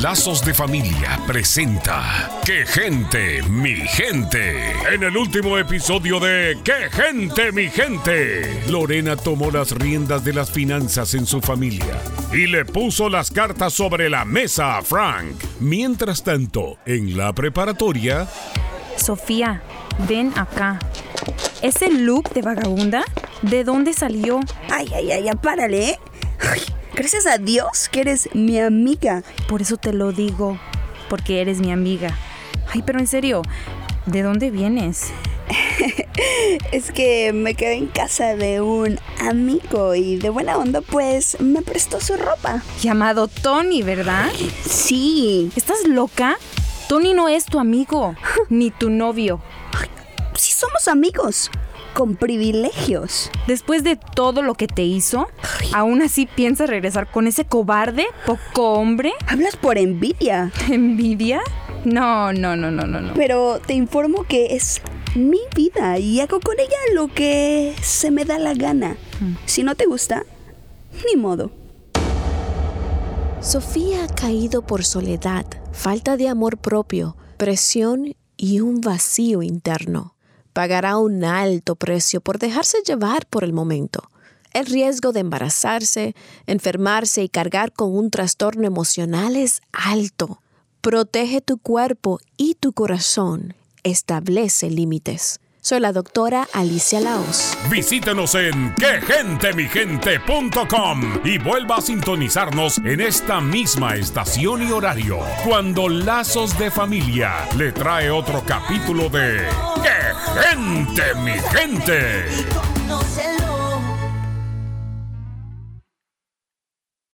Lazos de Familia presenta ¡Qué gente, mi gente! En el último episodio de ¡Qué gente, mi gente! Lorena tomó las riendas de las finanzas en su familia y le puso las cartas sobre la mesa a Frank. Mientras tanto, en la preparatoria... Sofía, ven acá. ¿Ese look de vagabunda? ¿De dónde salió? Ay, ay, ay, ya párale, ¿eh? Ay, gracias a Dios que eres mi amiga. Por eso te lo digo, porque eres mi amiga. Ay, pero en serio, ¿de dónde vienes? Es que me quedé en casa de un amigo y de buena onda pues me prestó su ropa. Llamado Tony, ¿verdad? Sí, ¿Estás loca? Tony no es tu amigo, ni tu novio. sí somos amigos, con privilegios. Después de todo lo que te hizo, ¿aún así piensas regresar con ese cobarde, poco hombre? Hablas por envidia, ¿Envidia? No, no, no, no, no, no. pero te informo que es mi vida y hago con ella lo que se me da la gana. Si no te gusta, ni modo. Sofía ha caído por soledad, falta de amor propio, presión y un vacío interno. Pagará un alto precio por dejarse llevar por el momento. El riesgo de embarazarse, enfermarse y cargar con un trastorno emocional es alto. Protege tu cuerpo y tu corazón. Establece límites. Soy la doctora Alicia Laos. Visítenos en quegentemigente.com y vuelva a sintonizarnos en esta misma estación y horario cuando Lazos de Familia le trae otro capítulo de ¡Qué gente, mi gente!